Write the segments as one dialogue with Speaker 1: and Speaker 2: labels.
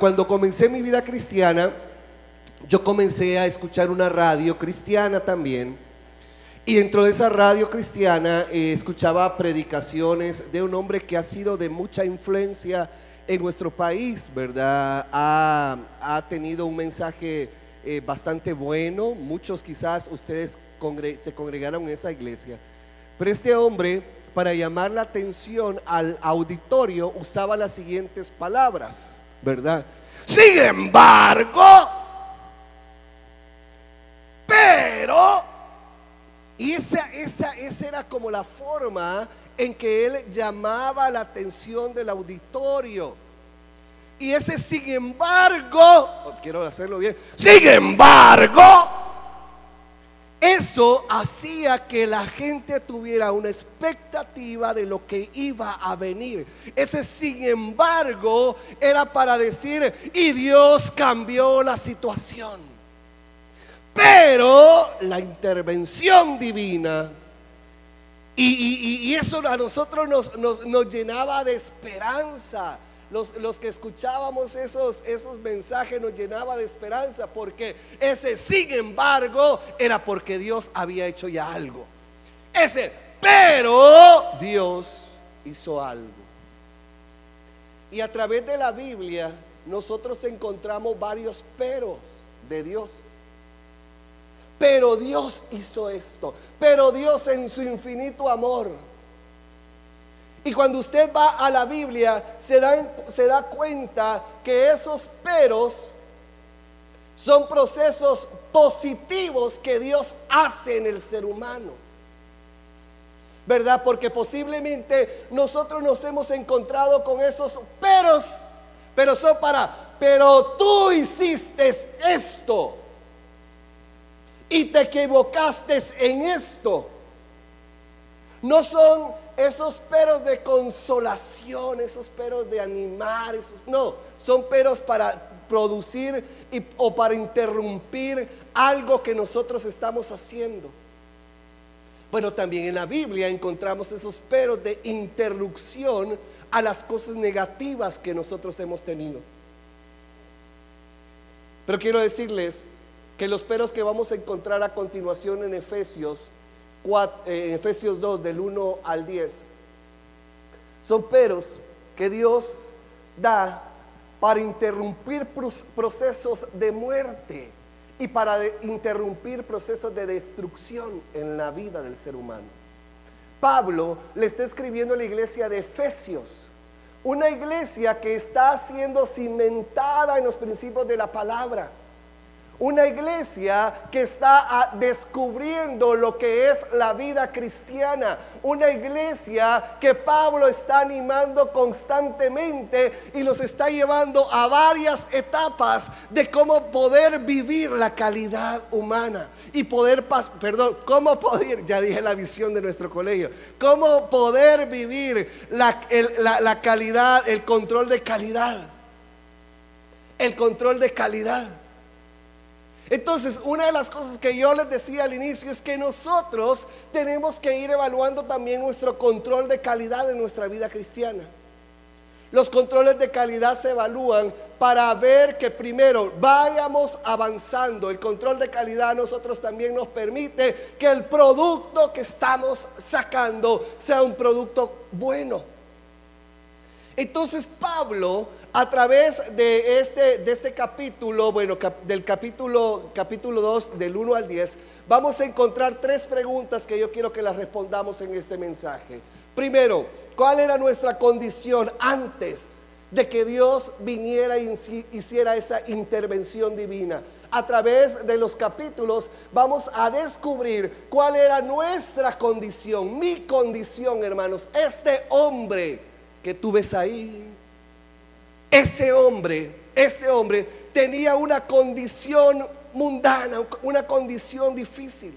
Speaker 1: Cuando comencé mi vida cristiana, yo comencé a escuchar una radio cristiana también. Y dentro de esa radio cristiana eh, escuchaba predicaciones de un hombre que ha sido de mucha influencia en nuestro país, ¿verdad? Ha, tenido un mensaje eh, bastante bueno. Muchos quizás ustedes se congregaron en esa iglesia. Pero este hombre, para llamar la atención al auditorio, usaba las siguientes palabras. ¿Verdad? Sin embargo, pero, y esa, esa, esa era como la forma en que él llamaba la atención del auditorio. Y ese sin embargo, oh, quiero hacerlo bien, sin embargo, eso hacía que la gente tuviera una expectativa de lo que iba a venir. Ese, sin embargo, era para decir, y Dios cambió la situación. Pero la intervención divina, y, eso a nosotros nos, nos llenaba de esperanza los, que escuchábamos esos, esos mensajes nos llenaba de esperanza porque ese sin embargo era porque Dios había hecho ya algo. Ese pero Dios hizo algo. Y a través de la Biblia nosotros encontramos varios peros de Dios. Pero Dios hizo esto. Pero Dios en su infinito amor y cuando usted va a la Biblia, se da, se da cuenta que esos peros son procesos positivos que Dios hace en el ser humano. ¿Verdad? Porque posiblemente nosotros nos hemos encontrado con esos peros, pero son para, pero tú hiciste esto y te equivocaste en esto. No son esos peros de consolación, esos peros de animar, no, son peros para producir o para interrumpir algo que nosotros estamos haciendo. Bueno, también en la Biblia encontramos esos peros de interrupción a las cosas negativas que nosotros hemos tenido. Pero quiero decirles que los peros que vamos a encontrar a continuación en Efesios eh, Efesios 2 del 1 al 10, son peros que Dios da para interrumpir procesos de muerte y para interrumpir procesos de destrucción en la vida del ser humano. Pablo le está escribiendo a la iglesia de Efesios, una iglesia que está siendo cimentada en los principios de la palabra una iglesia que está ah, descubriendo lo que es la vida cristiana. Una iglesia que Pablo está animando constantemente y los está llevando a varias etapas de cómo poder vivir la calidad humana y poder, perdón, cómo poder, ya dije la visión de nuestro colegio, cómo poder vivir la, la calidad, el control de calidad. El control de calidad. Entonces, una de las cosas que yo les decía al inicio es que nosotros tenemos que ir evaluando también nuestro control de calidad en nuestra vida cristiana. Los controles de calidad se evalúan para ver que primero vayamos avanzando. El control de calidad a nosotros también nos permite que el producto que estamos sacando sea un producto bueno. Entonces Pablo a través de este, de este capítulo, bueno, del capítulo, capítulo 2, del 1 al 10, vamos a encontrar tres preguntas que yo quiero que las respondamos en este mensaje. Primero, ¿cuál era nuestra condición antes de que Dios viniera e hiciera esa intervención divina? A través de los capítulos vamos a descubrir cuál era nuestra condición, mi condición, hermanos. Este hombre que tú ves ahí, ese hombre, este hombre tenía una condición mundana, una condición difícil.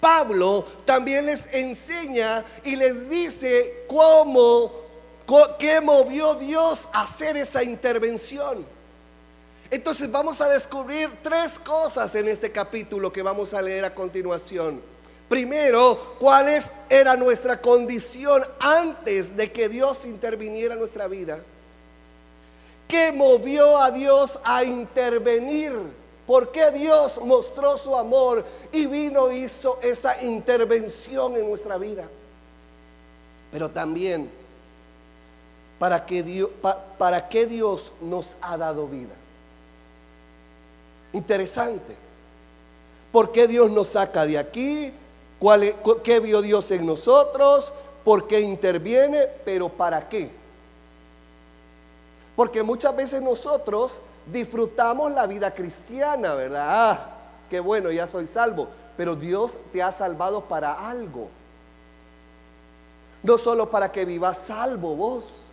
Speaker 1: Pablo también les enseña y les dice cómo, qué movió Dios a hacer esa intervención. Entonces vamos a descubrir tres cosas en este capítulo que vamos a leer a continuación. Primero, cuál era nuestra condición antes de que Dios interviniera en nuestra vida. ¿Qué movió a Dios a intervenir? ¿Por qué Dios mostró su amor y vino hizo esa intervención en nuestra vida? Pero también, ¿para qué Dios, para qué Dios nos ha dado vida? Interesante. ¿Por qué Dios nos saca de aquí? ¿Cuál, ¿Qué vio Dios en nosotros? ¿Por qué interviene? ¿Pero para qué? Porque muchas veces nosotros disfrutamos la vida cristiana, ¿verdad? Ah, qué bueno, ya soy salvo. Pero Dios te ha salvado para algo. No solo para que vivas salvo vos.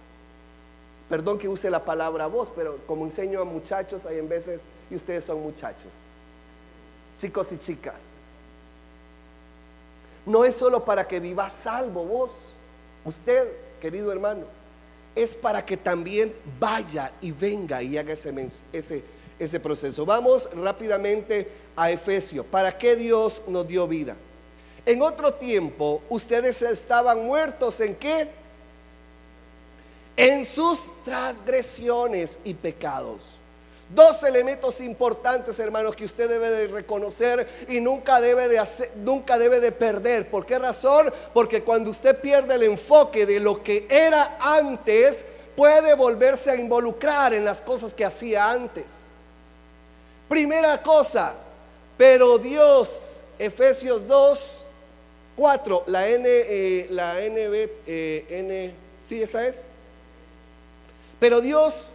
Speaker 1: Perdón que use la palabra vos, pero como enseño a muchachos, hay en veces, y ustedes son muchachos, chicos y chicas. No es solo para que vivas salvo vos, usted, querido hermano es para que también vaya y venga y haga ese, ese, ese proceso. Vamos rápidamente a Efesios. ¿Para qué Dios nos dio vida? En otro tiempo, ustedes estaban muertos en qué? En sus transgresiones y pecados. Dos elementos importantes, hermanos, que usted debe de reconocer y nunca debe de hacer, nunca debe de perder. ¿Por qué razón? Porque cuando usted pierde el enfoque de lo que era antes, puede volverse a involucrar en las cosas que hacía antes. Primera cosa, pero Dios, Efesios 2, 4, la N, eh, la NB, eh, N, sí, esa es. Pero Dios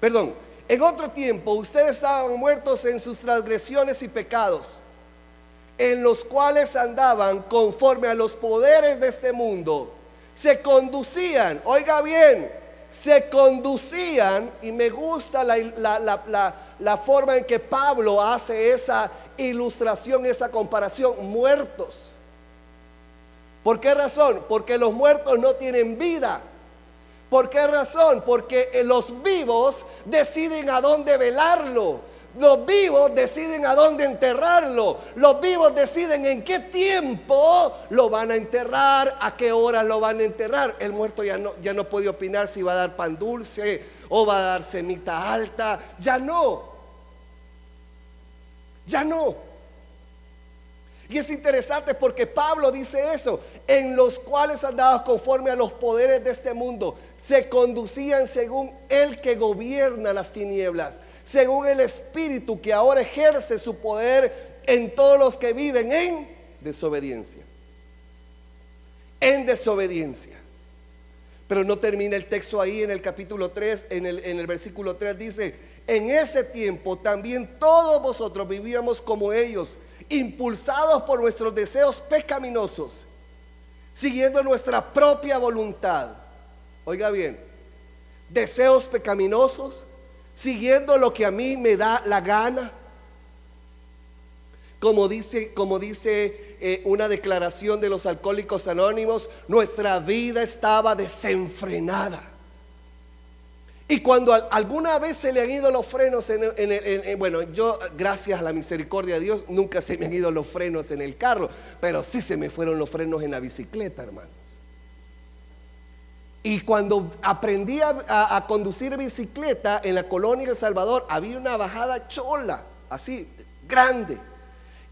Speaker 1: Perdón, en otro tiempo ustedes estaban muertos en sus transgresiones y pecados, en los cuales andaban conforme a los poderes de este mundo. Se conducían, oiga bien, se conducían, y me gusta la, la forma en que Pablo hace esa ilustración, esa comparación, muertos. ¿Por qué razón? Porque los muertos no tienen vida. ¿Por qué razón? Porque eh, los vivos deciden a dónde velarlo. Los vivos deciden a dónde enterrarlo. Los vivos deciden en qué tiempo lo van a enterrar, a qué hora lo van a enterrar. El muerto ya no, ya no puede opinar si va a dar pan dulce o va a dar semita alta. Ya no. Ya no. Y es interesante porque Pablo dice eso, en los cuales andaban conforme a los poderes de este mundo, se conducían según el que gobierna las tinieblas, según el espíritu que ahora ejerce su poder en todos los que viven en desobediencia. En desobediencia. Pero no termina el texto ahí en el capítulo 3, en el, en el versículo 3 dice, en ese tiempo también todos vosotros vivíamos como ellos impulsados por nuestros deseos pecaminosos, siguiendo nuestra propia voluntad. Oiga bien, deseos pecaminosos, siguiendo lo que a mí me da la gana. Como dice, como dice eh, una declaración de los alcohólicos anónimos, nuestra vida estaba desenfrenada. Y cuando alguna vez se le han ido los frenos en, el, bueno, yo gracias a la misericordia de Dios nunca se me han ido los frenos en el carro, pero sí se me fueron los frenos en la bicicleta, hermanos. Y cuando aprendí a, a conducir bicicleta en la colonia El Salvador, había una bajada chola, así, grande.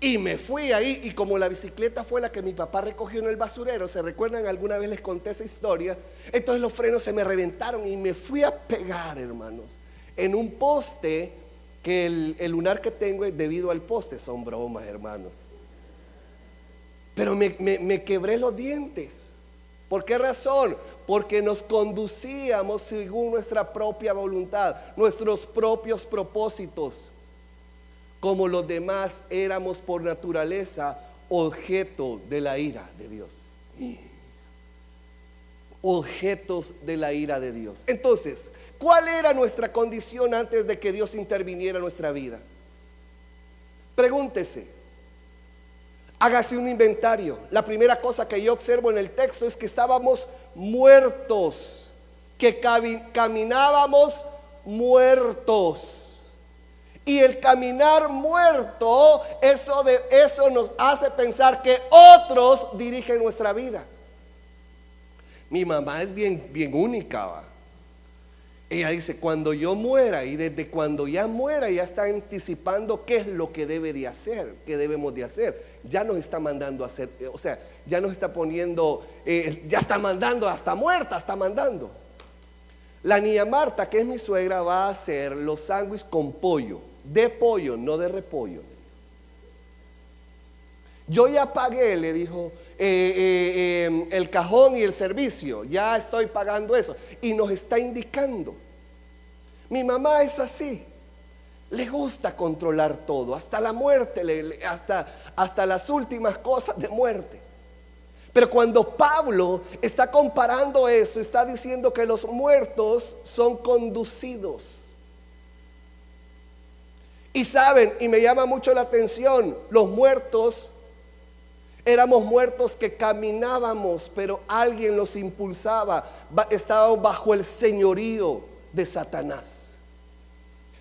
Speaker 1: Y me fui ahí y como la bicicleta fue la que mi papá recogió en el basurero, ¿se recuerdan? Alguna vez les conté esa historia. Entonces los frenos se me reventaron y me fui a pegar, hermanos, en un poste que el, lunar que tengo debido al poste. Son bromas, hermanos. Pero me, me quebré los dientes. ¿Por qué razón? Porque nos conducíamos según nuestra propia voluntad, nuestros propios propósitos como los demás éramos por naturaleza objeto de la ira de Dios. Objetos de la ira de Dios. Entonces, ¿cuál era nuestra condición antes de que Dios interviniera en nuestra vida? Pregúntese. Hágase un inventario. La primera cosa que yo observo en el texto es que estábamos muertos, que caminábamos muertos. Y el caminar muerto, eso, de, eso nos hace pensar que otros dirigen nuestra vida. Mi mamá es bien, bien única, ella dice, cuando yo muera, y desde cuando ya muera, ya está anticipando qué es lo que debe de hacer, qué debemos de hacer. Ya nos está mandando a hacer, o sea, ya nos está poniendo, eh, ya está mandando, hasta muerta, está mandando. La niña Marta, que es mi suegra, va a hacer los sándwiches con pollo, de pollo, no de repollo. Yo ya pagué, le dijo, eh, eh, em, el cajón y el servicio, ya estoy pagando eso. Y nos está indicando. Mi mamá es así. Le gusta controlar todo, hasta la muerte, hasta, hasta las últimas cosas de muerte. Pero cuando Pablo está comparando eso, está diciendo que los muertos son conducidos. Y saben, y me llama mucho la atención, los muertos éramos muertos que caminábamos, pero alguien los impulsaba, estábamos bajo el señorío de Satanás.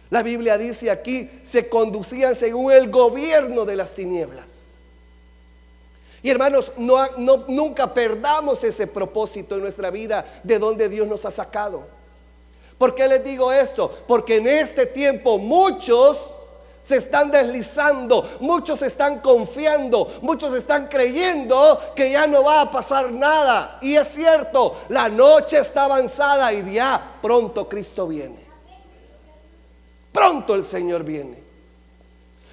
Speaker 1: La Biblia dice aquí, se conducían según el gobierno de las tinieblas. Y hermanos, no, nunca perdamos ese propósito en nuestra vida de donde Dios nos ha sacado. ¿Por qué les digo esto? Porque en este tiempo muchos se están deslizando, muchos están confiando, muchos están creyendo que ya no va a pasar nada. Y es cierto, la noche está avanzada y ya pronto Cristo viene. Pronto el Señor viene.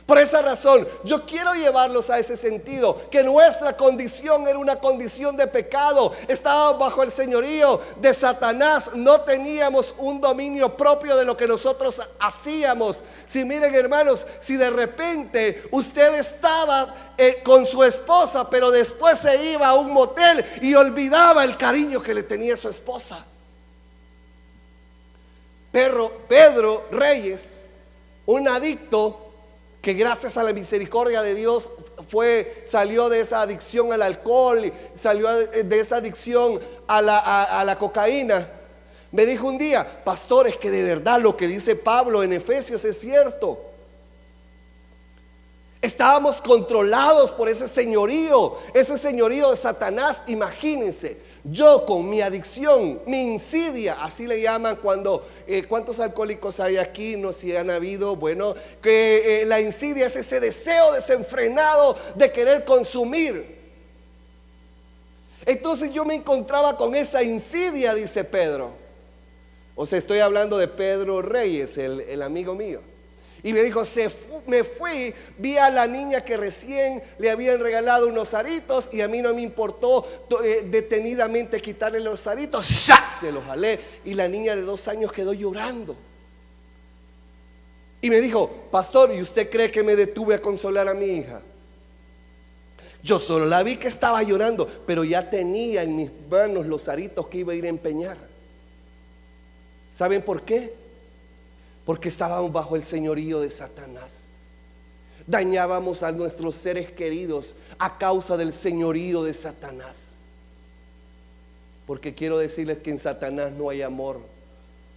Speaker 1: Por esa razón, yo quiero llevarlos a ese sentido, que nuestra condición era una condición de pecado, estábamos bajo el señorío de Satanás, no teníamos un dominio propio de lo que nosotros hacíamos. Si miren hermanos, si de repente usted estaba eh, con su esposa, pero después se iba a un motel y olvidaba el cariño que le tenía su esposa. Pedro, Pedro Reyes, un adicto, que gracias a la misericordia de Dios fue, salió de esa adicción al alcohol, salió de esa adicción a la, a la cocaína. Me dijo un día, pastor, es que de verdad lo que dice Pablo en Efesios es cierto. Estábamos controlados por ese señorío, ese señorío de Satanás. Imagínense, yo con mi adicción, mi insidia, así le llaman cuando, eh, ¿cuántos alcohólicos hay aquí? No si han habido, bueno, que eh, la insidia es ese deseo desenfrenado de querer consumir. Entonces yo me encontraba con esa insidia, dice Pedro. O sea, estoy hablando de Pedro Reyes, el amigo mío. Y me dijo, se me fui, vi a la niña que recién le habían regalado unos aritos y a mí no me importó eh, detenidamente quitarle los aritos. ¡Ya! Se los jalé y la niña de dos años quedó llorando. Y me dijo, pastor, ¿y usted cree que me detuve a consolar a mi hija? Yo solo la vi que estaba llorando, pero ya tenía en mis manos los aritos que iba a ir a empeñar. ¿Saben por qué? Porque estábamos bajo el señorío de Satanás. Dañábamos a nuestros seres queridos a causa del señorío de Satanás. Porque quiero decirles que en Satanás no hay amor,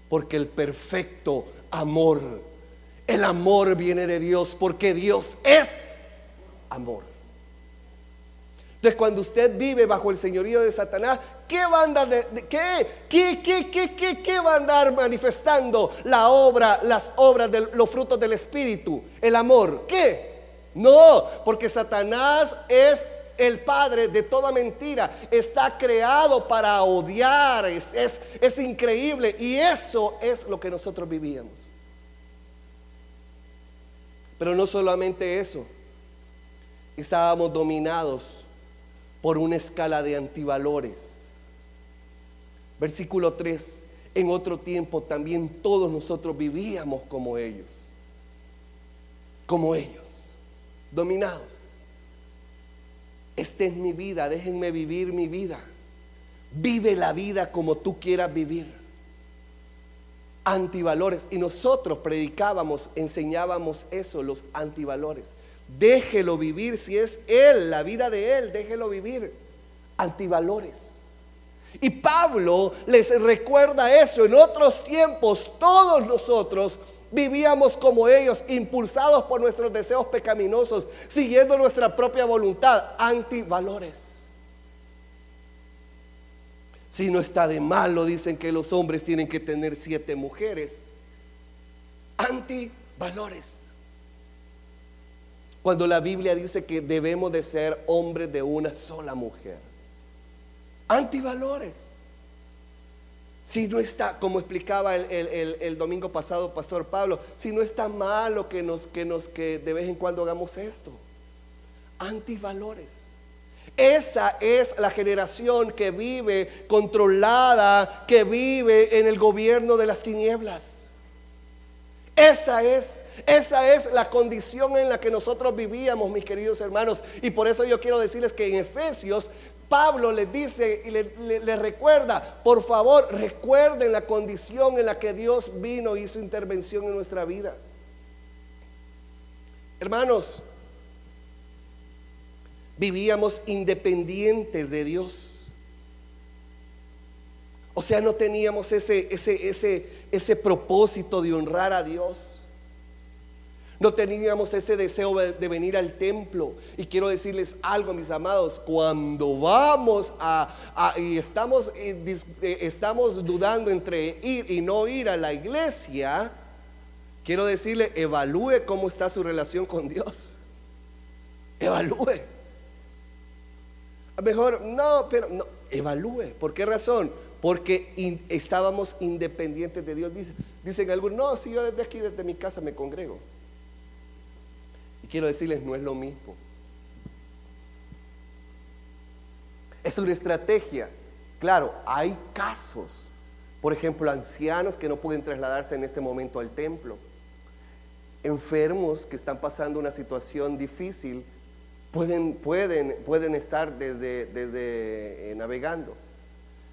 Speaker 1: porque el perfecto amor, el amor viene de Dios, porque Dios es amor. Entonces, cuando usted vive bajo el señorío de Satanás, ¿qué va a andar, de, qué, qué, qué, qué, qué, va a andar manifestando la obra, las obras de los frutos del Espíritu? El amor. ¿Qué? No, porque Satanás es el padre de toda mentira. Está creado para odiar. Es, es, es increíble. Y eso es lo que nosotros vivíamos. Pero no solamente eso. Estábamos dominados por una escala de antivalores. Versículo 3. En otro tiempo también todos nosotros vivíamos como ellos. Como ellos. Dominados. Esta es mi vida, déjenme vivir mi vida. Vive la vida como tú quieras vivir. Antivalores. Y nosotros predicábamos, enseñábamos eso, los antivalores. Déjelo vivir si es Él, la vida de Él, déjelo vivir. Antivalores. Y Pablo les recuerda eso. En otros tiempos todos nosotros vivíamos como ellos, impulsados por nuestros deseos pecaminosos, siguiendo nuestra propia voluntad. Antivalores. Si no está de malo, dicen que los hombres tienen que tener siete mujeres. Antivalores. Cuando la Biblia dice que debemos de ser hombres de una sola mujer. Antivalores. Si no está, como explicaba el, domingo pasado Pastor Pablo, si no está malo que nos, que nos, que de vez en cuando hagamos esto. Antivalores. Esa es la generación que vive controlada, que vive en el gobierno de las tinieblas. Esa es, esa es la condición en la que nosotros vivíamos, mis queridos hermanos. Y por eso yo quiero decirles que en Efesios Pablo les dice y le, recuerda, por favor, recuerden la condición en la que Dios vino y hizo intervención en nuestra vida. Hermanos, vivíamos independientes de Dios. O sea, no teníamos ese, ese, ese, ese propósito de honrar a Dios. No teníamos ese deseo de venir al templo. Y quiero decirles algo, mis amados, cuando vamos a, y estamos, eh, eh, estamos dudando entre ir y no ir a la iglesia, quiero decirle, evalúe cómo está su relación con Dios. Evalúe. Mejor, no, pero no, evalúe. ¿Por qué razón? Porque estábamos independientes de Dios. Dicen, dicen algunos, no, si yo desde aquí, desde mi casa me congrego. Quiero decirles, no es lo mismo. Es una estrategia. Claro, hay casos. Por ejemplo, ancianos que no pueden trasladarse en este momento al templo. Enfermos que están pasando una situación difícil Pueden, pueden, pueden estar desde, desde eh, navegando,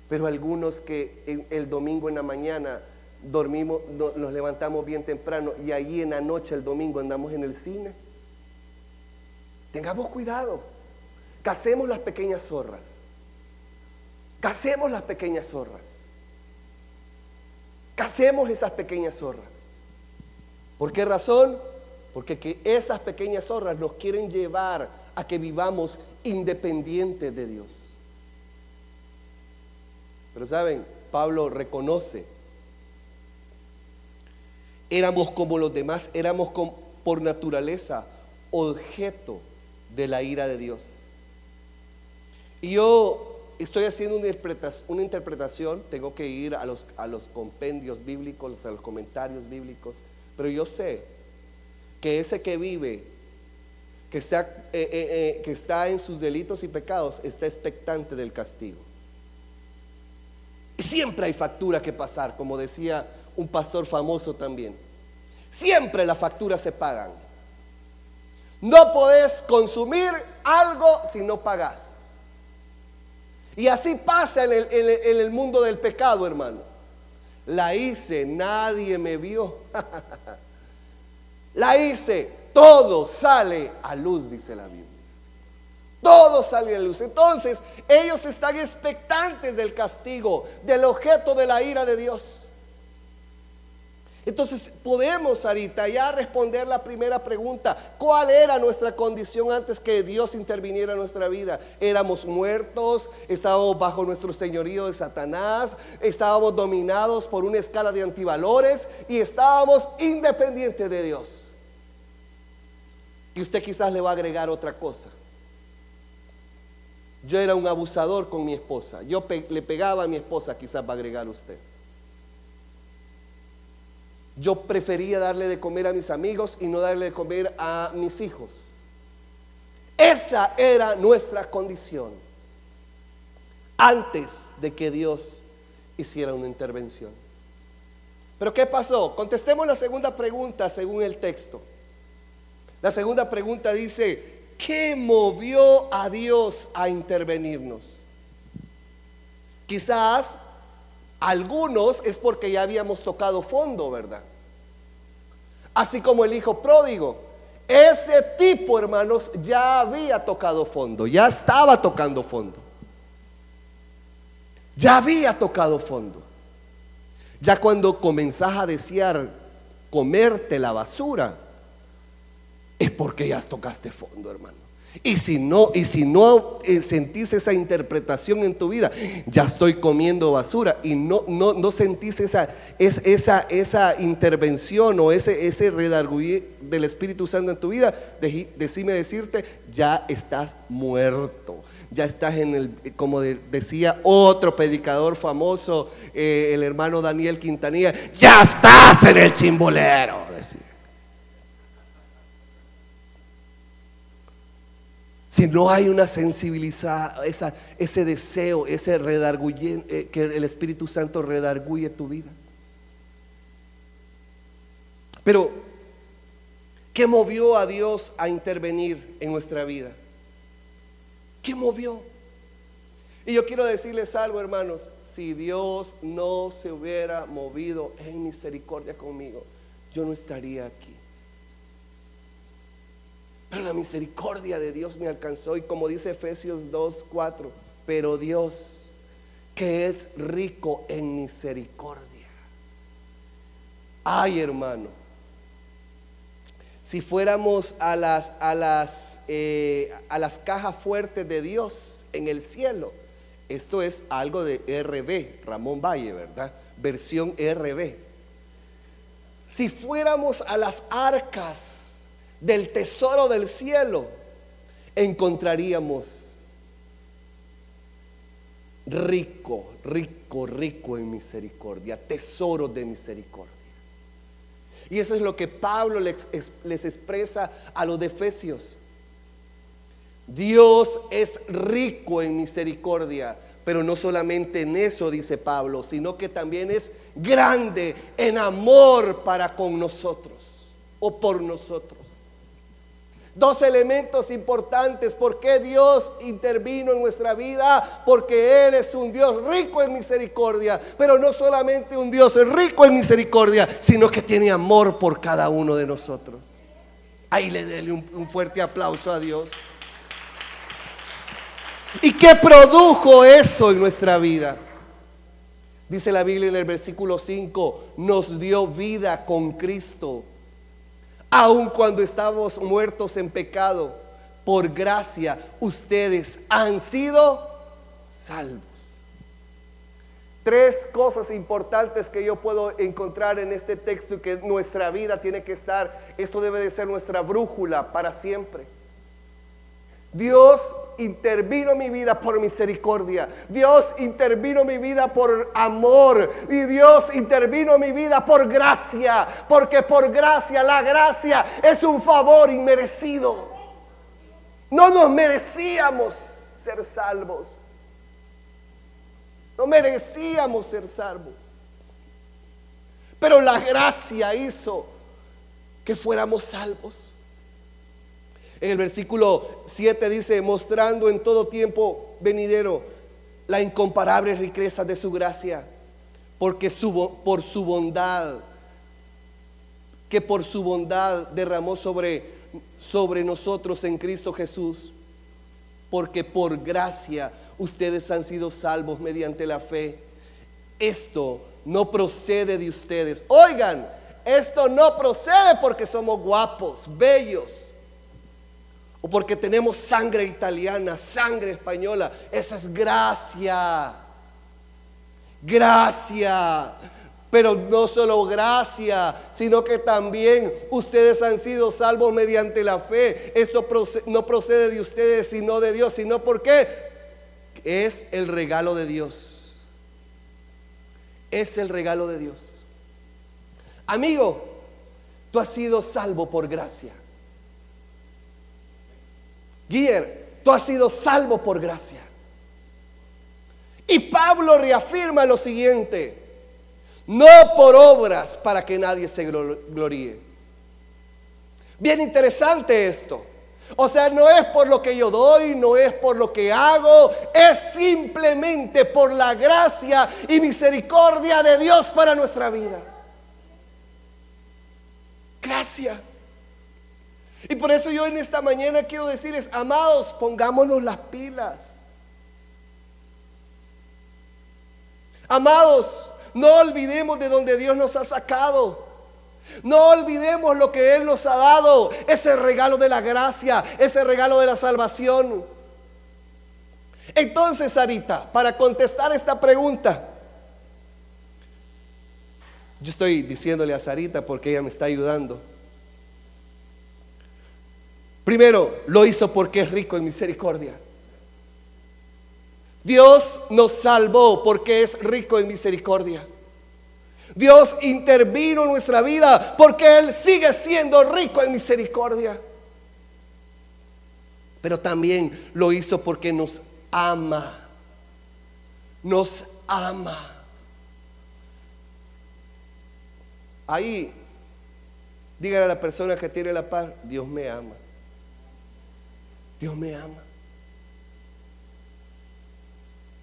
Speaker 1: pero algunos que el domingo en la mañana dormimos, nos levantamos bien temprano y allí en la noche el domingo andamos en el cine. Tengamos cuidado, casemos las pequeñas zorras, casemos las pequeñas zorras, casemos esas pequeñas zorras. ¿Por qué razón? Porque que esas pequeñas zorras nos quieren llevar a que vivamos independientes de Dios. Pero saben, Pablo reconoce, éramos como los demás, éramos por naturaleza objeto de la ira de Dios. Y yo estoy haciendo una interpretación, tengo que ir a los, a los compendios bíblicos, a los comentarios bíblicos, pero yo sé que ese que vive que está, eh, eh, eh, que está en sus delitos y pecados, está expectante del castigo. Y siempre hay factura que pasar, como decía un pastor famoso también. Siempre las facturas se pagan. No podés consumir algo si no pagas. Y así pasa en el, en el mundo del pecado, hermano. La hice, nadie me vio. La hice, todo sale a luz, dice la Biblia. Todo sale a luz. Entonces, ellos están expectantes del castigo, del objeto de la ira de Dios. Entonces podemos ahorita ya responder la primera pregunta. ¿Cuál era nuestra condición antes que Dios interviniera en nuestra vida? Éramos muertos, estábamos bajo nuestro señorío de Satanás, estábamos dominados por una escala de antivalores y estábamos independientes de Dios. Y usted quizás le va a agregar otra cosa. Yo era un abusador con mi esposa. Yo le pegaba a mi esposa, quizás va a agregar usted. Yo prefería darle de comer a mis amigos y no darle de comer a mis hijos. Esa era nuestra condición antes de que Dios hiciera una intervención. Pero ¿qué pasó? Contestemos la segunda pregunta según el texto. La segunda pregunta dice, ¿qué movió a Dios a intervenirnos? Quizás algunos es porque ya habíamos tocado fondo, ¿verdad? Así como el hijo pródigo. Ese tipo, hermanos, ya había tocado fondo, ya estaba tocando fondo. Ya había tocado fondo. Ya cuando comenzás a desear comerte la basura, es porque ya tocaste fondo, hermano. Y si no, y si no eh, sentís esa interpretación en tu vida, ya estoy comiendo basura y no, no, no sentís esa, esa, esa intervención o ese, ese del Espíritu Santo en tu vida, decime decirte, ya estás muerto. Ya estás en el, como decía otro predicador famoso, eh, el hermano Daniel Quintanilla, ya estás en el chimbolero. Si no hay una sensibilidad, ese deseo, ese redarguye, eh, que el Espíritu Santo redarguye tu vida. Pero, ¿qué movió a Dios a intervenir en nuestra vida? ¿Qué movió? Y yo quiero decirles algo, hermanos, si Dios no se hubiera movido en misericordia conmigo, yo no estaría aquí. Pero la misericordia de Dios me alcanzó y como dice Efesios 2, 4, pero Dios que es rico en misericordia. Ay hermano, si fuéramos a las, a las, eh, a las cajas fuertes de Dios en el cielo, esto es algo de RB, Ramón Valle, ¿verdad? Versión RB. Si fuéramos a las arcas del tesoro del cielo, encontraríamos rico, rico, rico en misericordia, tesoro de misericordia. Y eso es lo que Pablo les, expresa a los de Efesios. Dios es rico en misericordia, pero no solamente en eso, dice Pablo, sino que también es grande en amor para con nosotros o por nosotros. Dos elementos importantes. ¿Por qué Dios intervino en nuestra vida? Porque Él es un Dios rico en misericordia. Pero no solamente un Dios rico en misericordia, sino que tiene amor por cada uno de nosotros. Ahí le déle un, un fuerte aplauso a Dios. ¿Y qué produjo eso en nuestra vida? Dice la Biblia en el versículo 5, nos dio vida con Cristo aun cuando estábamos muertos en pecado, por gracia ustedes han sido salvos. Tres cosas importantes que yo puedo encontrar en este texto y que nuestra vida tiene que estar, esto debe de ser nuestra brújula para siempre. Dios intervino mi vida por misericordia. Dios intervino mi vida por amor. Y Dios intervino mi vida por gracia. Porque por gracia, la gracia es un favor inmerecido. No nos merecíamos ser salvos. No merecíamos ser salvos. Pero la gracia hizo que fuéramos salvos. En el versículo 7 dice, mostrando en todo tiempo venidero la incomparable riqueza de su gracia, porque su, por su bondad, que por su bondad derramó sobre, sobre nosotros en Cristo Jesús, porque por gracia ustedes han sido salvos mediante la fe. Esto no procede de ustedes. Oigan, esto no procede porque somos guapos, bellos o porque tenemos sangre italiana, sangre española. Esa es gracia. Gracia. Pero no solo gracia, sino que también ustedes han sido salvos mediante la fe. Esto no procede de ustedes, sino de Dios, sino porque es el regalo de Dios. Es el regalo de Dios. Amigo, tú has sido salvo por gracia. Guier, tú has sido salvo por gracia. Y Pablo reafirma lo siguiente, no por obras para que nadie se gloríe. Bien interesante esto. O sea, no es por lo que yo doy, no es por lo que hago, es simplemente por la gracia y misericordia de Dios para nuestra vida. Gracias. Y por eso yo en esta mañana quiero decirles, amados, pongámonos las pilas. Amados, no olvidemos de donde Dios nos ha sacado. No olvidemos lo que Él nos ha dado, ese regalo de la gracia, ese regalo de la salvación. Entonces, Sarita, para contestar esta pregunta, yo estoy diciéndole a Sarita porque ella me está ayudando. Primero, lo hizo porque es rico en misericordia. Dios nos salvó porque es rico en misericordia. Dios intervino en nuestra vida porque Él sigue siendo rico en misericordia. Pero también lo hizo porque nos ama. Nos ama. Ahí, dígale a la persona que tiene la paz, Dios me ama. Dios me ama.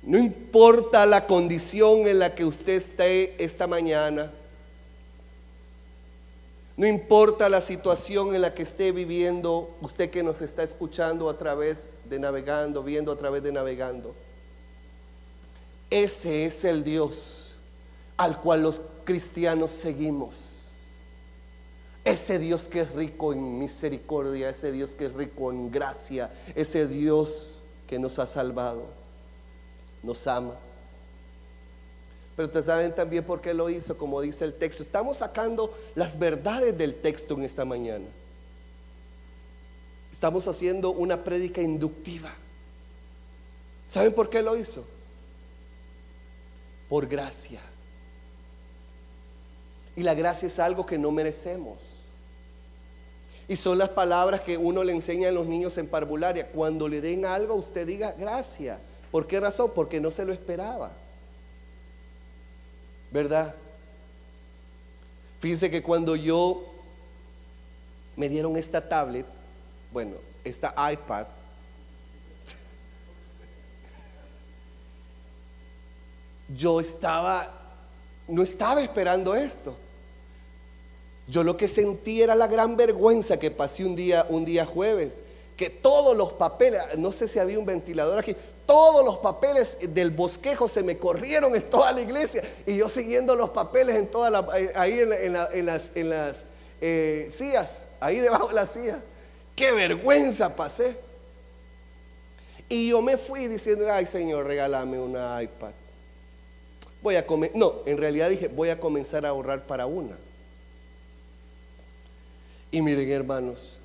Speaker 1: No importa la condición en la que usted esté esta mañana. No importa la situación en la que esté viviendo, usted que nos está escuchando a través de navegando, viendo a través de navegando. Ese es el Dios al cual los cristianos seguimos. Ese Dios que es rico en misericordia, ese Dios que es rico en gracia, ese Dios que nos ha salvado, nos ama. Pero ustedes saben también por qué lo hizo, como dice el texto. Estamos sacando las verdades del texto en esta mañana. Estamos haciendo una prédica inductiva. ¿Saben por qué lo hizo? Por gracia. Y la gracia es algo que no merecemos. Y son las palabras que uno le enseña a los niños en parvularia. Cuando le den algo, usted diga gracias. ¿Por qué razón? Porque no se lo esperaba. ¿Verdad? Fíjense que cuando yo me dieron esta tablet, bueno, esta iPad, yo estaba no estaba esperando esto. Yo lo que sentí era la gran vergüenza que pasé un día, un día jueves, que todos los papeles, no sé si había un ventilador aquí, todos los papeles del bosquejo se me corrieron en toda la iglesia y yo siguiendo los papeles en toda la, ahí en, las, las eh, sillas, ahí debajo de la silla. Qué vergüenza pasé. Y yo me fui diciendo, ay Señor, regálame una iPad. Voy a comer, no, en realidad dije, voy a comenzar a ahorrar para una. Y miren, hermanos,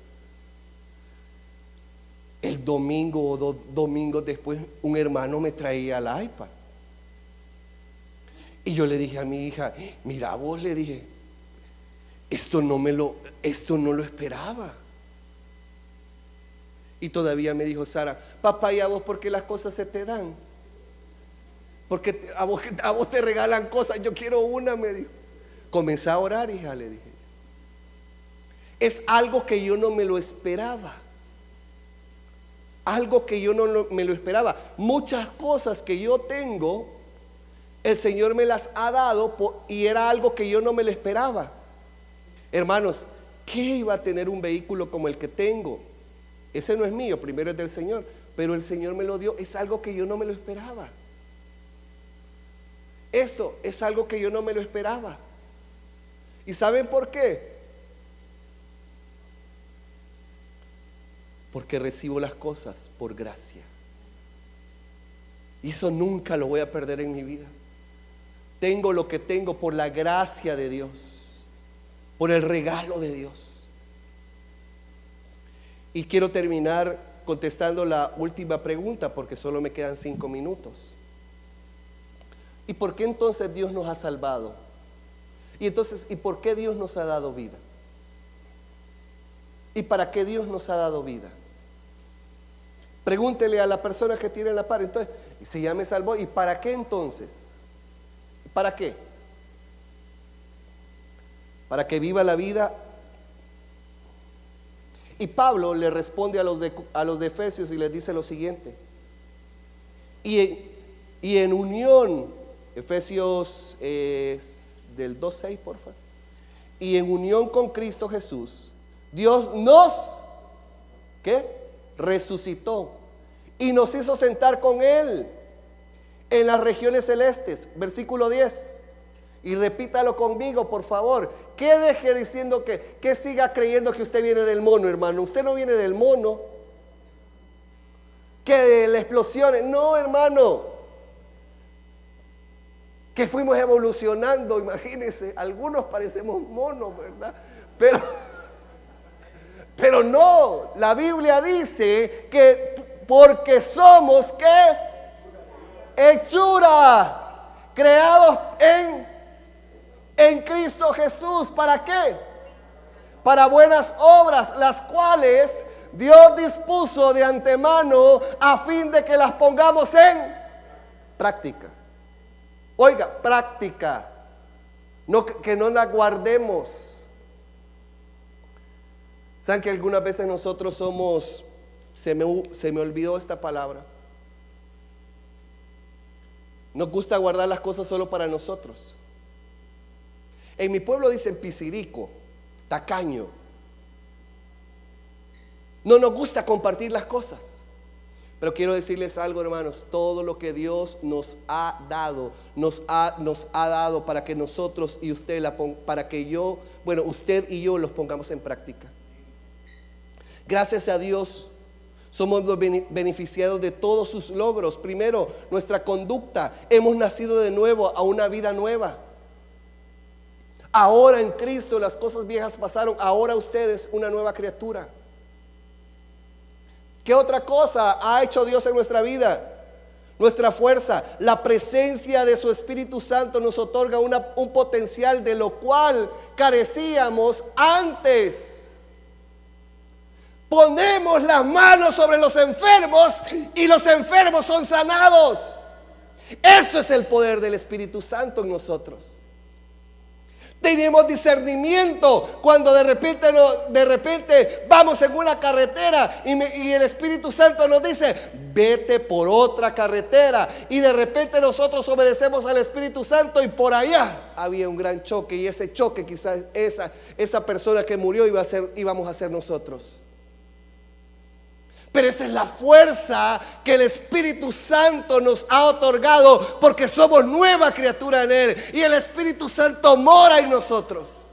Speaker 1: el domingo o dos domingos después, un hermano me traía el iPad. Y yo le dije a mi hija, mira vos, le dije, esto no me lo, esto no lo esperaba. Y todavía me dijo Sara, papá, ¿y a vos por qué las cosas se te dan? Porque a vos, a vos te regalan cosas, yo quiero una, me dijo. Comencé a orar, hija, le dije. Es algo que yo no me lo esperaba. Algo que yo no me lo esperaba. Muchas cosas que yo tengo, el Señor me las ha dado y era algo que yo no me lo esperaba. Hermanos, ¿qué iba a tener un vehículo como el que tengo? Ese no es mío, primero es del Señor, pero el Señor me lo dio, es algo que yo no me lo esperaba. Esto es algo que yo no me lo esperaba. ¿Y saben por qué? Porque recibo las cosas por gracia. Y eso nunca lo voy a perder en mi vida. Tengo lo que tengo por la gracia de Dios, por el regalo de Dios. Y quiero terminar contestando la última pregunta porque solo me quedan cinco minutos. ¿Y por qué entonces Dios nos ha salvado? Y entonces, ¿y por qué Dios nos ha dado vida? ¿Y para qué Dios nos ha dado vida? Pregúntele a la persona que tiene la par, entonces, si ya me salvó, ¿y para qué entonces? ¿Para qué? Para que viva la vida. Y Pablo le responde a los de, a los Efesios y les dice lo siguiente. Y, y en unión Efesios del 2.6, por favor. Y en unión con Cristo Jesús, Dios nos, ¿qué? Resucitó y nos hizo sentar con Él en las regiones celestes. Versículo 10. Y repítalo conmigo, por favor. Que deje diciendo que, que siga creyendo que usted viene del mono, hermano. Usted no viene del mono. Que la explosión. No, hermano. Que fuimos evolucionando, imagínense. Algunos parecemos monos, ¿verdad? Pero, pero no. La Biblia dice que porque somos que hechura creados en en Cristo Jesús. ¿Para qué? Para buenas obras, las cuales Dios dispuso de antemano a fin de que las pongamos en práctica. Oiga, práctica. Que no la guardemos. ¿Saben que algunas veces nosotros somos, se me, se me olvidó esta palabra? Nos gusta guardar las cosas solo para nosotros. En mi pueblo dicen pisirico, tacaño. No nos gusta compartir las cosas. Pero quiero decirles algo, hermanos, todo lo que Dios nos ha dado, nos ha, nos ha dado para que nosotros y usted, la, para que yo, bueno, usted y yo los pongamos en práctica. Gracias a Dios somos beneficiados de todos sus logros. Primero, nuestra conducta. Hemos nacido de nuevo a una vida nueva. Ahora en Cristo las cosas viejas pasaron, ahora usted es una nueva criatura. ¿Qué otra cosa ha hecho Dios en nuestra vida? Nuestra fuerza, la presencia de su Espíritu Santo nos otorga un potencial de lo cual carecíamos antes. Ponemos las manos sobre los enfermos y los enfermos son sanados. Eso es el poder del Espíritu Santo en nosotros. Tenemos discernimiento cuando de repente, de repente vamos en una carretera y, el Espíritu Santo nos dice, vete por otra carretera. Y de repente nosotros obedecemos al Espíritu Santo y por allá había un gran choque. Y ese choque quizás esa, esa persona que murió iba a ser, íbamos a ser nosotros. Pero esa es la fuerza que el Espíritu Santo nos ha otorgado porque somos nueva criatura en Él. Y el Espíritu Santo mora en nosotros.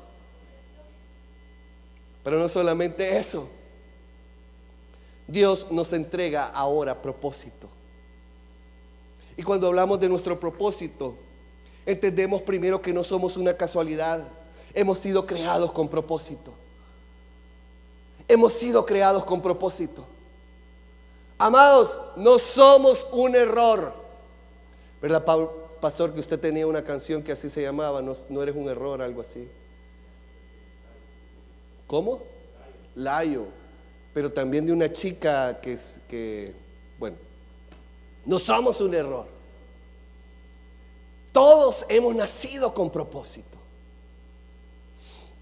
Speaker 1: Pero no solamente eso. Dios nos entrega ahora propósito. Y cuando hablamos de nuestro propósito, entendemos primero que no somos una casualidad. Hemos sido creados con propósito. Hemos sido creados con propósito. Amados, no somos un error. ¿Verdad, pastor, que usted tenía una canción que así se llamaba? No, eres un error, algo así. ¿Cómo? Layo. Pero también de una chica que es que, bueno, no somos un error. Todos hemos nacido con propósito.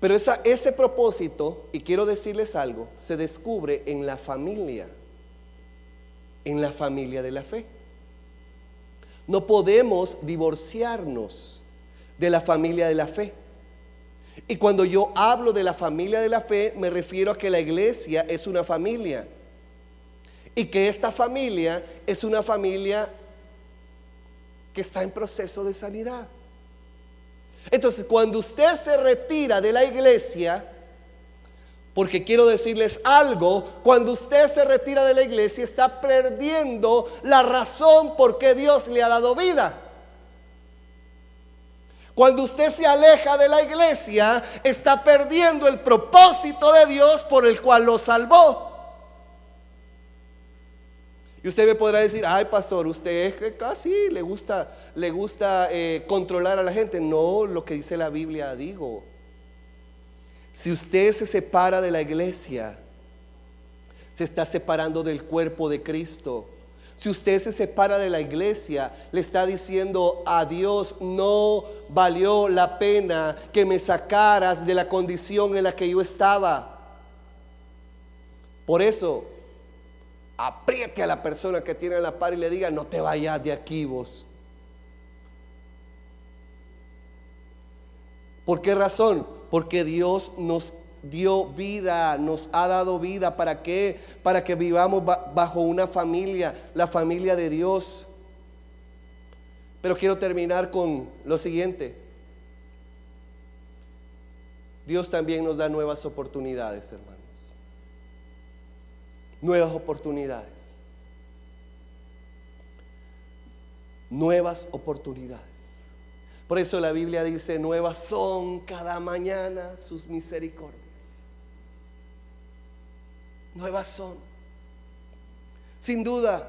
Speaker 1: Pero ese propósito, y quiero decirles algo, se descubre en la familia en la familia de la fe. No podemos divorciarnos de la familia de la fe. Y cuando yo hablo de la familia de la fe, me refiero a que la iglesia es una familia. Y que esta familia es una familia que está en proceso de sanidad. Entonces, cuando usted se retira de la iglesia, porque quiero decirles algo, cuando usted se retira de la iglesia está perdiendo la razón por qué Dios le ha dado vida. Cuando usted se aleja de la iglesia, está perdiendo el propósito de Dios por el cual lo salvó. Y usted me podrá decir, ay pastor, usted casi le gusta, le gusta eh, controlar a la gente. No, lo que dice la Biblia digo. Si usted se separa de la iglesia, se está separando del cuerpo de Cristo. Si usted se separa de la iglesia, le está diciendo a Dios, no valió la pena que me sacaras de la condición en la que yo estaba. Por eso, apriete a la persona que tiene la par y le diga, no te vayas de aquí vos. ¿Por qué razón? Porque Dios nos dio vida, nos ha dado vida. ¿Para qué? Para que vivamos bajo una familia, la familia de Dios. Pero quiero terminar con lo siguiente. Dios también nos da nuevas oportunidades, hermanos. Nuevas oportunidades. Nuevas oportunidades. Por eso la Biblia dice, nuevas son cada mañana sus misericordias. Nuevas son. Sin duda,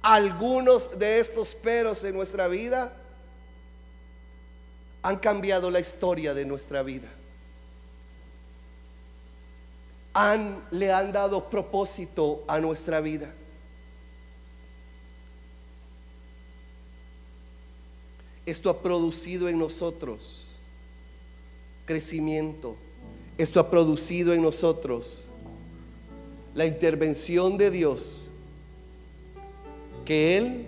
Speaker 1: algunos de estos peros en nuestra vida han cambiado la historia de nuestra vida. Han, le han dado propósito a nuestra vida. Esto ha producido en nosotros crecimiento. Esto ha producido en nosotros la intervención de Dios, que Él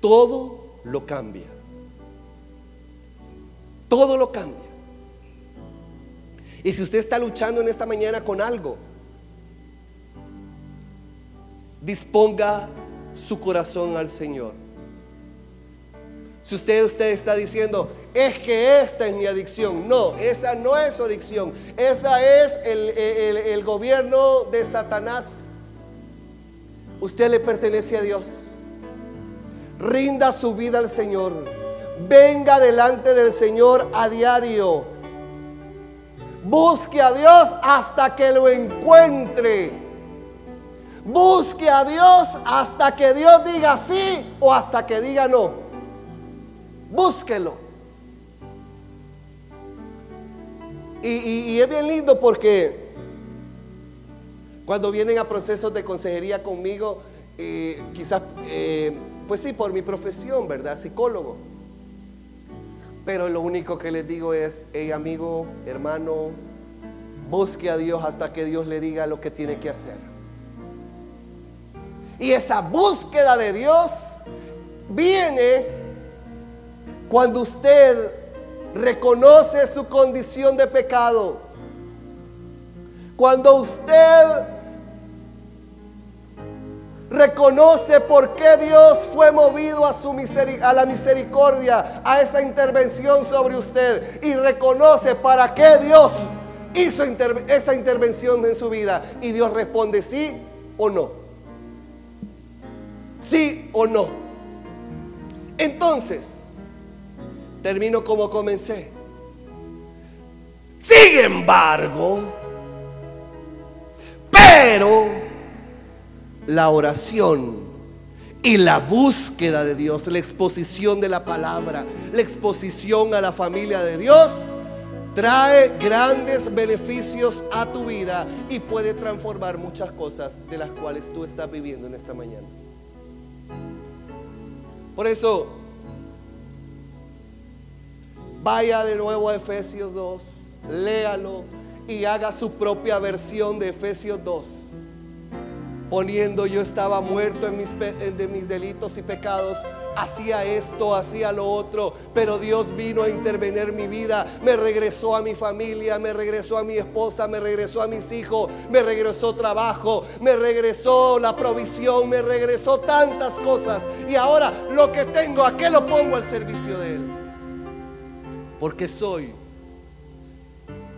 Speaker 1: todo lo cambia. Todo lo cambia. Y si usted está luchando en esta mañana con algo, disponga su corazón al Señor. Si usted, usted está diciendo, es que esta es mi adicción. No, esa no es su adicción. Esa es el, el gobierno de Satanás. Usted le pertenece a Dios. Rinda su vida al Señor. Venga delante del Señor a diario. Busque a Dios hasta que lo encuentre. Busque a Dios hasta que Dios diga sí o hasta que diga no. Búsquelo. Y, es bien lindo porque cuando vienen a procesos de consejería conmigo, eh, quizás, eh, pues sí, por mi profesión, ¿verdad? Psicólogo. Pero lo único que les digo es, hey amigo, hermano, busque a Dios hasta que Dios le diga lo que tiene que hacer. Y esa búsqueda de Dios viene cuando usted reconoce su condición de pecado. Cuando usted reconoce por qué Dios fue movido a, su a la misericordia, a esa intervención sobre usted y reconoce para qué Dios hizo esa intervención en su vida y Dios responde sí o no. Sí o no. Entonces, termino como comencé. Sin embargo, pero la oración y la búsqueda de Dios, la exposición de la palabra, la exposición a la familia de Dios, trae grandes beneficios a tu vida y puede transformar muchas cosas de las cuales tú estás viviendo en esta mañana. Por eso, vaya de nuevo a Efesios 2, léalo y haga su propia versión de Efesios 2 poniendo yo estaba muerto en mis, de mis delitos y pecados, hacía esto, hacía lo otro, pero Dios vino a intervenir mi vida, me regresó a mi familia, me regresó a mi esposa, me regresó a mis hijos, me regresó trabajo, me regresó la provisión, me regresó tantas cosas y ahora lo que tengo, ¿a qué lo pongo al servicio de Él? Porque soy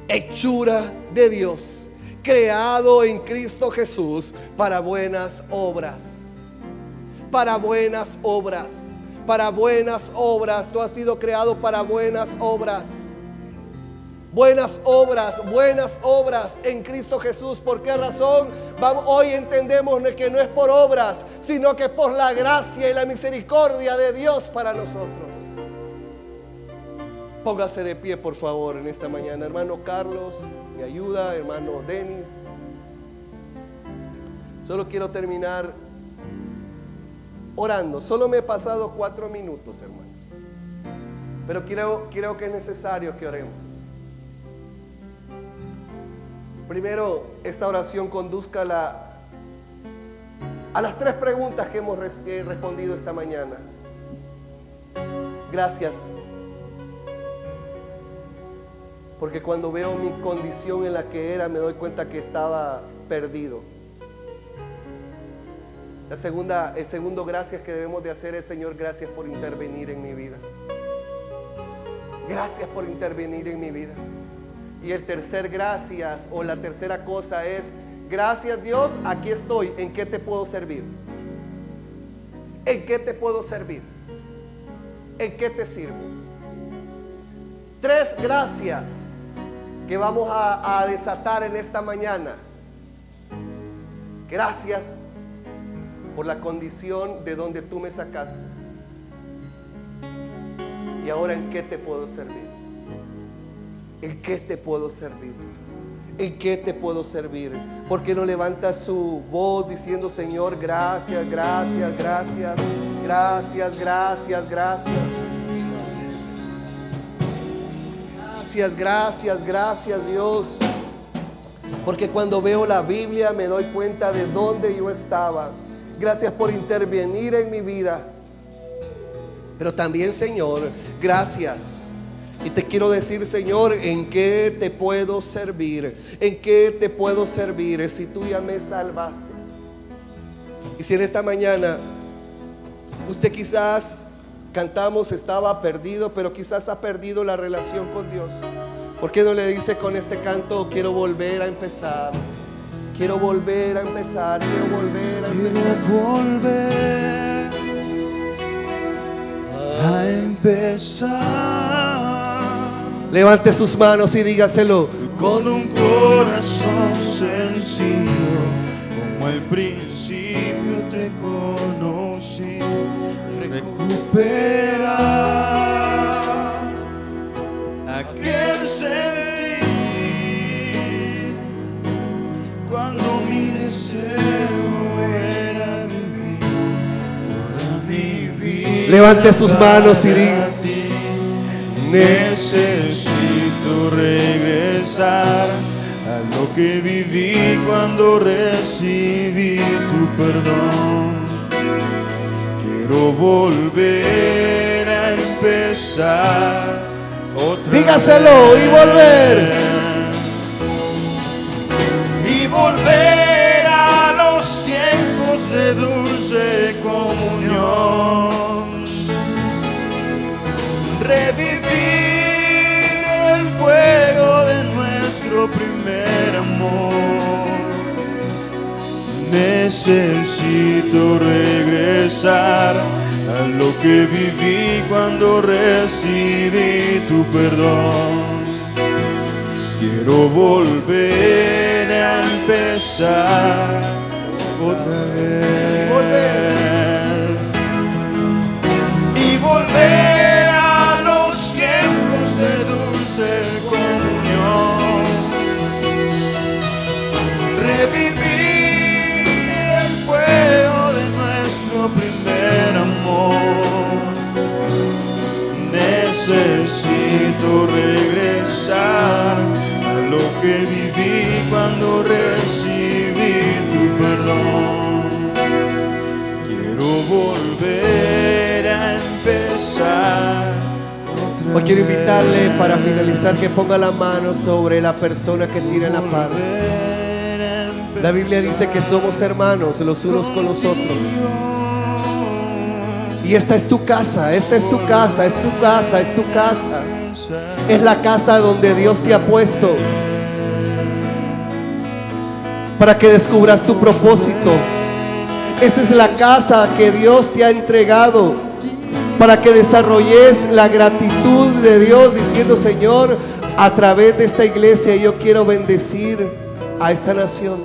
Speaker 1: hechura de Dios creado en Cristo Jesús para buenas obras. Para buenas obras. Para buenas obras. Tú has sido creado para buenas obras. Buenas obras, buenas obras en Cristo Jesús. ¿Por qué razón? Hoy entendemos que no es por obras, sino que por la gracia y la misericordia de Dios para nosotros. Póngase de pie, por favor, en esta mañana. Hermano Carlos, me ayuda, hermano Denis. Solo quiero terminar orando. Solo me he pasado cuatro minutos, hermanos. Pero creo, creo que es necesario que oremos. Primero, esta oración conduzca a, la, a las tres preguntas que hemos respondido esta mañana. Gracias porque cuando veo mi condición en la que era, me doy cuenta que estaba perdido. La segunda, el segundo gracias que debemos de hacer es, Señor, gracias por intervenir en mi vida. Gracias por intervenir en mi vida. Y el tercer gracias o la tercera cosa es, gracias Dios, aquí estoy, ¿en qué te puedo servir? ¿En qué te puedo servir? ¿En qué te sirvo? Tres gracias que vamos a, desatar en esta mañana. Gracias por la condición de donde tú me sacaste. Y ahora en qué te puedo servir. ¿En qué te puedo servir? ¿En qué te puedo servir? ¿Por qué no levanta su voz diciendo, Señor, gracias, gracias, gracias, gracias, gracias, gracias? Gracias, gracias, gracias Dios. Porque cuando veo la Biblia me doy cuenta de dónde yo estaba. Gracias por intervenir en mi vida. Pero también, Señor, gracias. Y te quiero decir, Señor, en qué te puedo servir. En qué te puedo servir si tú ya me salvaste. Y si en esta mañana usted quizás cantamos estaba perdido, pero quizás ha perdido la relación con Dios. ¿Por qué no le dice con este canto, quiero volver a empezar? Quiero volver a empezar, quiero volver a empezar.
Speaker 2: Quiero volver a empezar.
Speaker 1: Levante sus manos y dígaselo.
Speaker 2: Con un corazón sencillo, como al principio te conocí. Recupera aquel sentir cuando mi deseo era vivir toda mi vida.
Speaker 1: Levante sus manos y diga.
Speaker 2: a ti. Necesito regresar a lo que viví cuando recibí tu perdón. Quiero volver a empezar otra
Speaker 1: Dígaselo y volver.
Speaker 2: y volver a los tiempos de dulce comunión. Revivir Necesito regresar a lo que viví cuando recibí tu perdón. Quiero volver a empezar otra vez. Y volver a los tiempos de dulce comunión. Revivir nuestro primer amor. Necesito regresar a lo que viví cuando recibí tu perdón. Quiero volver a empezar.
Speaker 1: Hoy quiero invitarle para finalizar que ponga la mano sobre la persona que tiene la par.
Speaker 2: Volver a
Speaker 1: La Biblia dice que somos hermanos los unos con los otros. Y esta es tu casa, esta es tu casa, es tu casa, es tu casa. Es la casa donde Dios te ha puesto para que descubras tu propósito. Esta es la casa que Dios te ha entregado para que desarrolles la gratitud de Dios diciendo, Señor, a través de esta iglesia yo quiero bendecir a esta nación.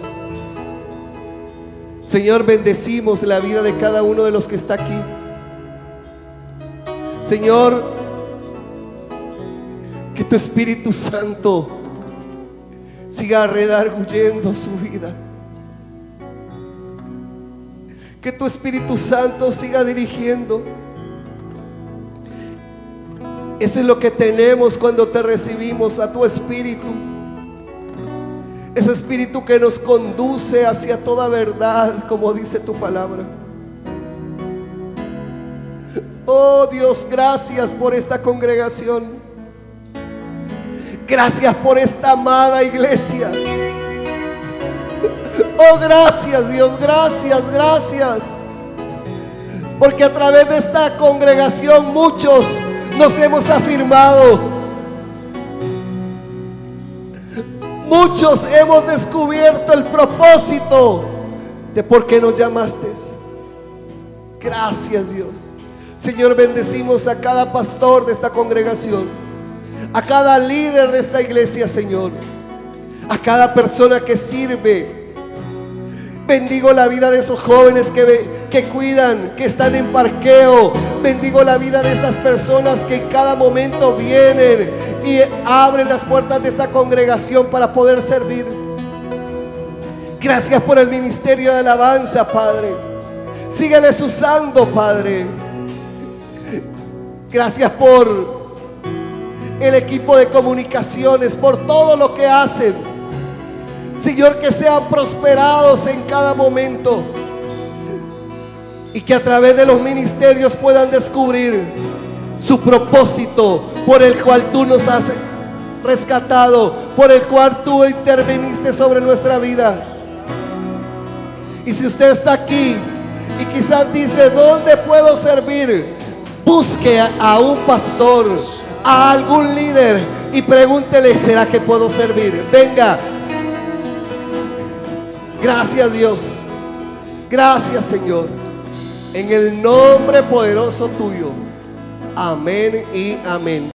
Speaker 1: Señor, bendecimos la vida de cada uno de los que está aquí. Señor, que tu Espíritu Santo siga redarguyendo su vida. Que tu Espíritu Santo siga dirigiendo. Eso es lo que tenemos cuando te recibimos a tu Espíritu. Ese Espíritu que nos conduce hacia toda verdad, como dice tu palabra. Oh Dios, gracias por esta congregación. Gracias por esta amada iglesia. Oh, gracias Dios, gracias, gracias. Porque a través de esta congregación muchos nos hemos afirmado. Muchos hemos descubierto el propósito de por qué nos llamaste. Gracias Dios. Señor, bendecimos a cada pastor de esta congregación, a cada líder de esta iglesia, Señor, a cada persona que sirve. Bendigo la vida de esos jóvenes que, que cuidan, que están en parqueo. Bendigo la vida de esas personas que en cada momento vienen y abren las puertas de esta congregación para poder servir. Gracias por el ministerio de alabanza, Padre. Sígueles usando, Padre. Gracias por el equipo de comunicaciones, por todo lo que hacen. Señor, que sean prosperados en cada momento y que a través de los ministerios puedan descubrir su propósito por el cual tú nos has rescatado, por el cual tú interveniste sobre nuestra vida. Y si usted está aquí y quizás dice, ¿dónde puedo servir? Busque a un pastor, a algún líder y pregúntele, ¿será que puedo servir? Venga. Gracias Dios. Gracias Señor. En el nombre poderoso tuyo. Amén y amén.